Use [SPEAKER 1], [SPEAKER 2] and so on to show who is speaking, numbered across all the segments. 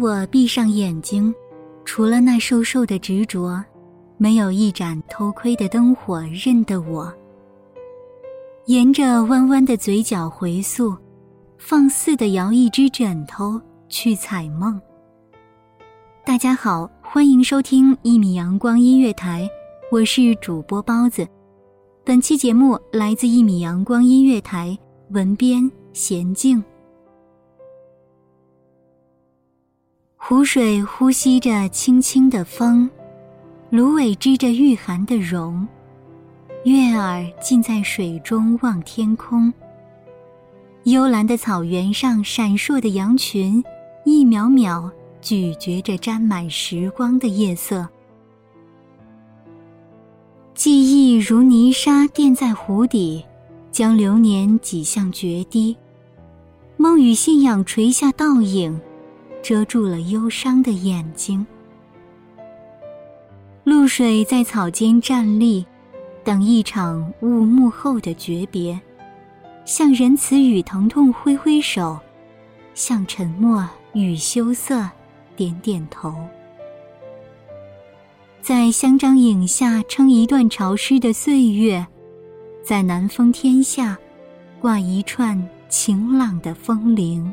[SPEAKER 1] 我闭上眼睛，除了那瘦瘦的执着，没有一盏偷窥的灯火认得我。沿着弯弯的嘴角回溯，放肆的摇一只枕头去采梦。大家好，欢迎收听一米阳光音乐台，我是主播包子。本期节目来自一米阳光音乐台，文编娴静。湖水呼吸着轻轻的风，芦苇织着御寒的绒，月儿浸在水中望天空。幽蓝的草原上闪烁的羊群，一秒秒咀嚼着沾满时光的夜色。记忆如泥沙垫在湖底，将流年挤向决堤。梦与信仰垂下倒影。遮住了忧伤的眼睛。露水在草间站立，等一场雾幕后的诀别，向仁慈与疼痛挥挥手，向沉默与羞涩点点头。在香樟影下撑一段潮湿的岁月，在南风天下挂一串晴朗的风铃。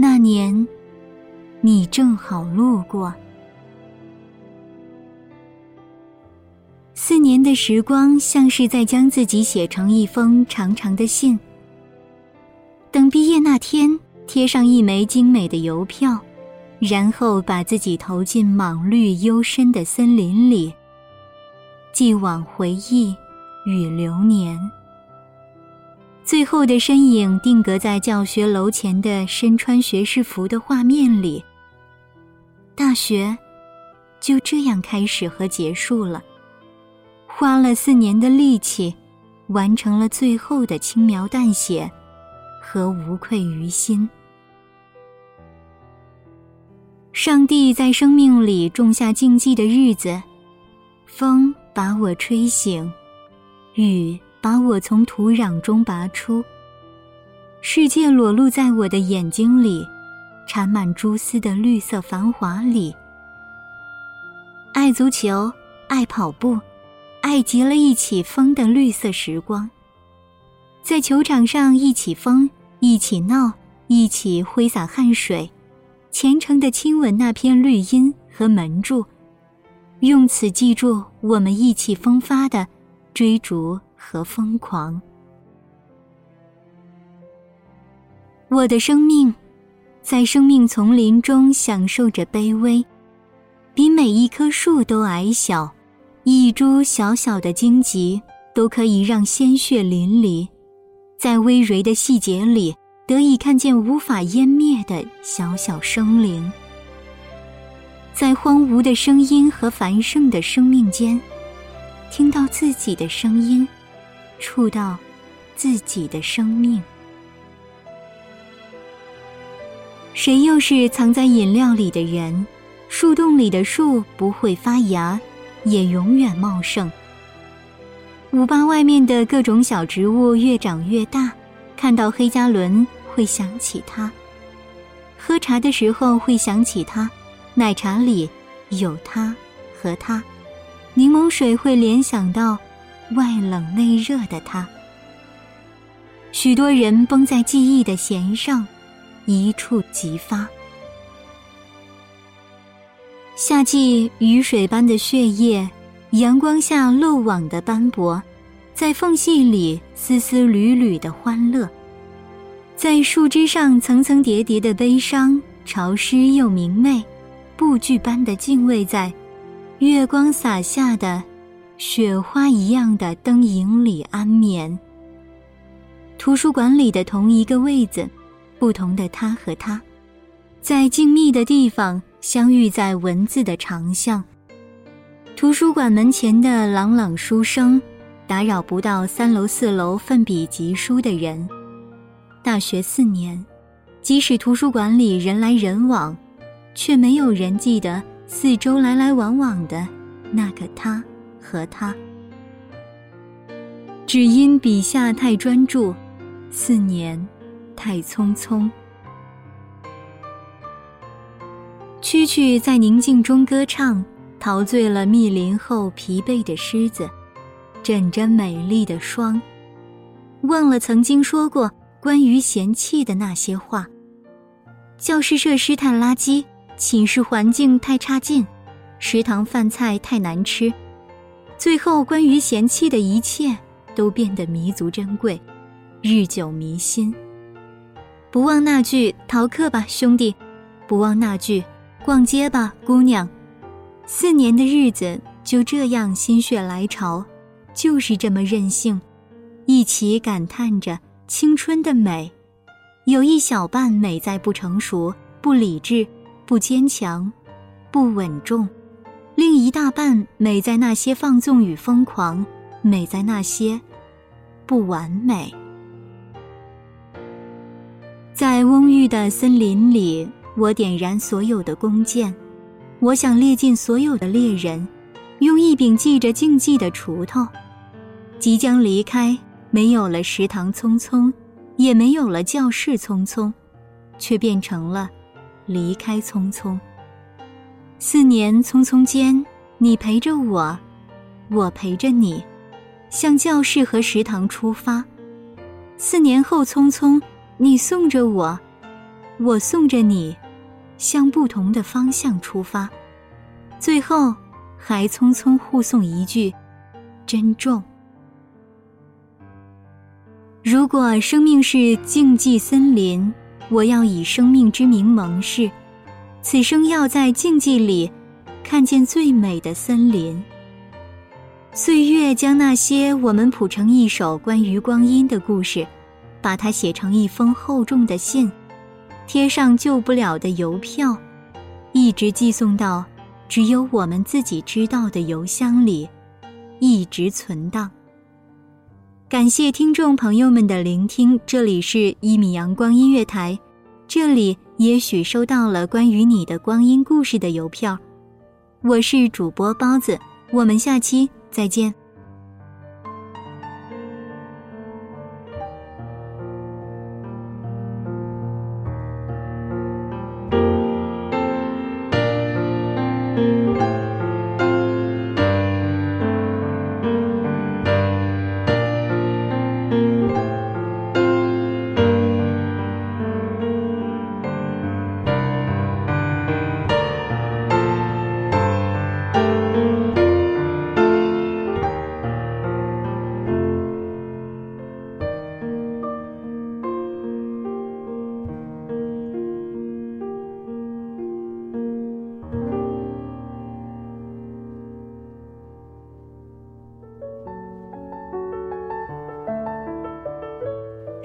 [SPEAKER 1] 那年，你正好路过。四年的时光，像是在将自己写成一封长长的信。等毕业那天，贴上一枚精美的邮票，然后把自己投进莽绿幽深的森林里，寄往回忆与流年。最后的身影定格在教学楼前的身穿学士服的画面里。大学就这样开始和结束了，花了四年的力气，完成了最后的轻描淡写和无愧于心。上帝在生命里种下静寂的日子，风把我吹醒，雨。把我从土壤中拔出，世界裸露在我的眼睛里，缠满蛛丝的绿色繁华里。爱足球，爱跑步，爱极了一起疯的绿色时光。在球场上一起疯，一起闹，一起挥洒汗水，虔诚的亲吻那片绿荫和门柱，用此记住我们意气风发的追逐。和疯狂，我的生命在生命丛林中享受着卑微，比每一棵树都矮小，一株小小的荆棘都可以让鲜血淋漓，在微蕤的细节里得以看见无法湮灭的小小生灵，在荒芜的声音和繁盛的生命间，听到自己的声音。触到自己的生命，谁又是藏在饮料里的人？树洞里的树不会发芽，也永远茂盛。五八外面的各种小植物越长越大，看到黑加仑会想起他，喝茶的时候会想起他，奶茶里有他和他，柠檬水会联想到外冷内热的他。许多人绷在记忆的弦上，一触即发。夏季雨水般的血液，阳光下漏网的斑驳。在缝隙里丝丝缕缕的欢乐，在树枝上层层叠叠的悲伤，潮湿又明媚，布剧般的敬畏在月光洒下的雪花一样的灯影里安眠。图书馆里的同一个位子，不同的他和他，在静谧的地方相遇在文字的长巷。图书馆门前的朗朗书声。打扰不到三楼四楼奋笔疾书的人。大学四年，即使图书馆里人来人往，却没有人记得四周来来往往的那个他和他。只因笔下太专注，四年太匆匆。蛐蛐在宁静中歌唱，陶醉了密林后疲惫的狮子。枕着美丽的霜，忘了曾经说过关于嫌弃的那些话。教室设施太垃圾，寝室环境太差劲，食堂饭菜太难吃。最后，关于嫌弃的一切都变得弥足珍贵，日久弥新。不忘那句“逃课吧，兄弟”，不忘那句“逛街吧，姑娘”。四年的日子就这样心血来潮。就是这么任性，一起感叹着青春的美。有一小半美在不成熟、不理智、不坚强、不稳重；另一大半美在那些放纵与疯狂，美在那些不完美。在蓊郁的森林里，我点燃所有的弓箭，我想猎尽所有的猎人，用一柄系着竞技的锄头。即将离开，没有了食堂匆匆，也没有了教室匆匆，却变成了离开匆匆。四年匆匆间，你陪着我，我陪着你，向教室和食堂出发。四年后匆匆，你送着我，我送着你，向不同的方向出发。最后，还匆匆互送一句：珍重。如果生命是竞技森林，我要以生命之名盟誓，此生要在静寂里看见最美的森林。岁月将那些我们谱成一首关于光阴的故事，把它写成一封厚重的信，贴上救不了的邮票，一直寄送到只有我们自己知道的邮箱里，一直存档。感谢听众朋友们的聆听，这里是一米阳光音乐台，这里也许收到了关于你的光阴故事的邮票，我是主播包子，我们下期再见。